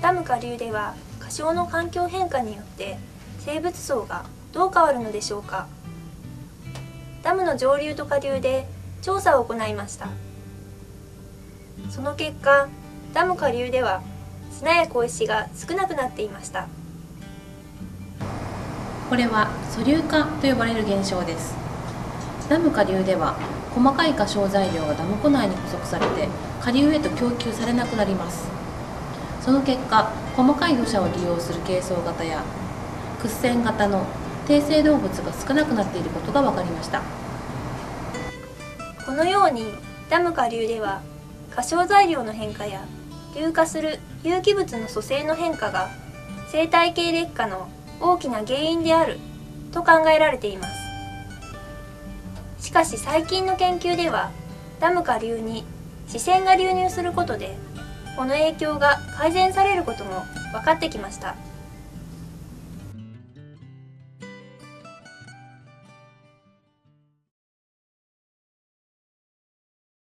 ダム下流では過小の環境変化によって生物層がどう変わるのでしょうか？ダムの上流と下流で調査を行いました。その結果ダム下流では砂や小石が少なくなっていました。これは素粒化と呼ばれる現象です。ダム下流では細かい過小材料がダム湖内に捕捉されて下流へと供給されなくなります。その結果細かい土砂を利用する軽層型や屈線型の低生動物が少なくなっていることが分かりました。このようにダム下流では過小材料の変化や硫化する有機物の組成の変化が生態系劣化の大きな原因であると考えられています。しかし最近の研究ではダム下流に視線が流入することでこの影響が改善されることも分かってきました。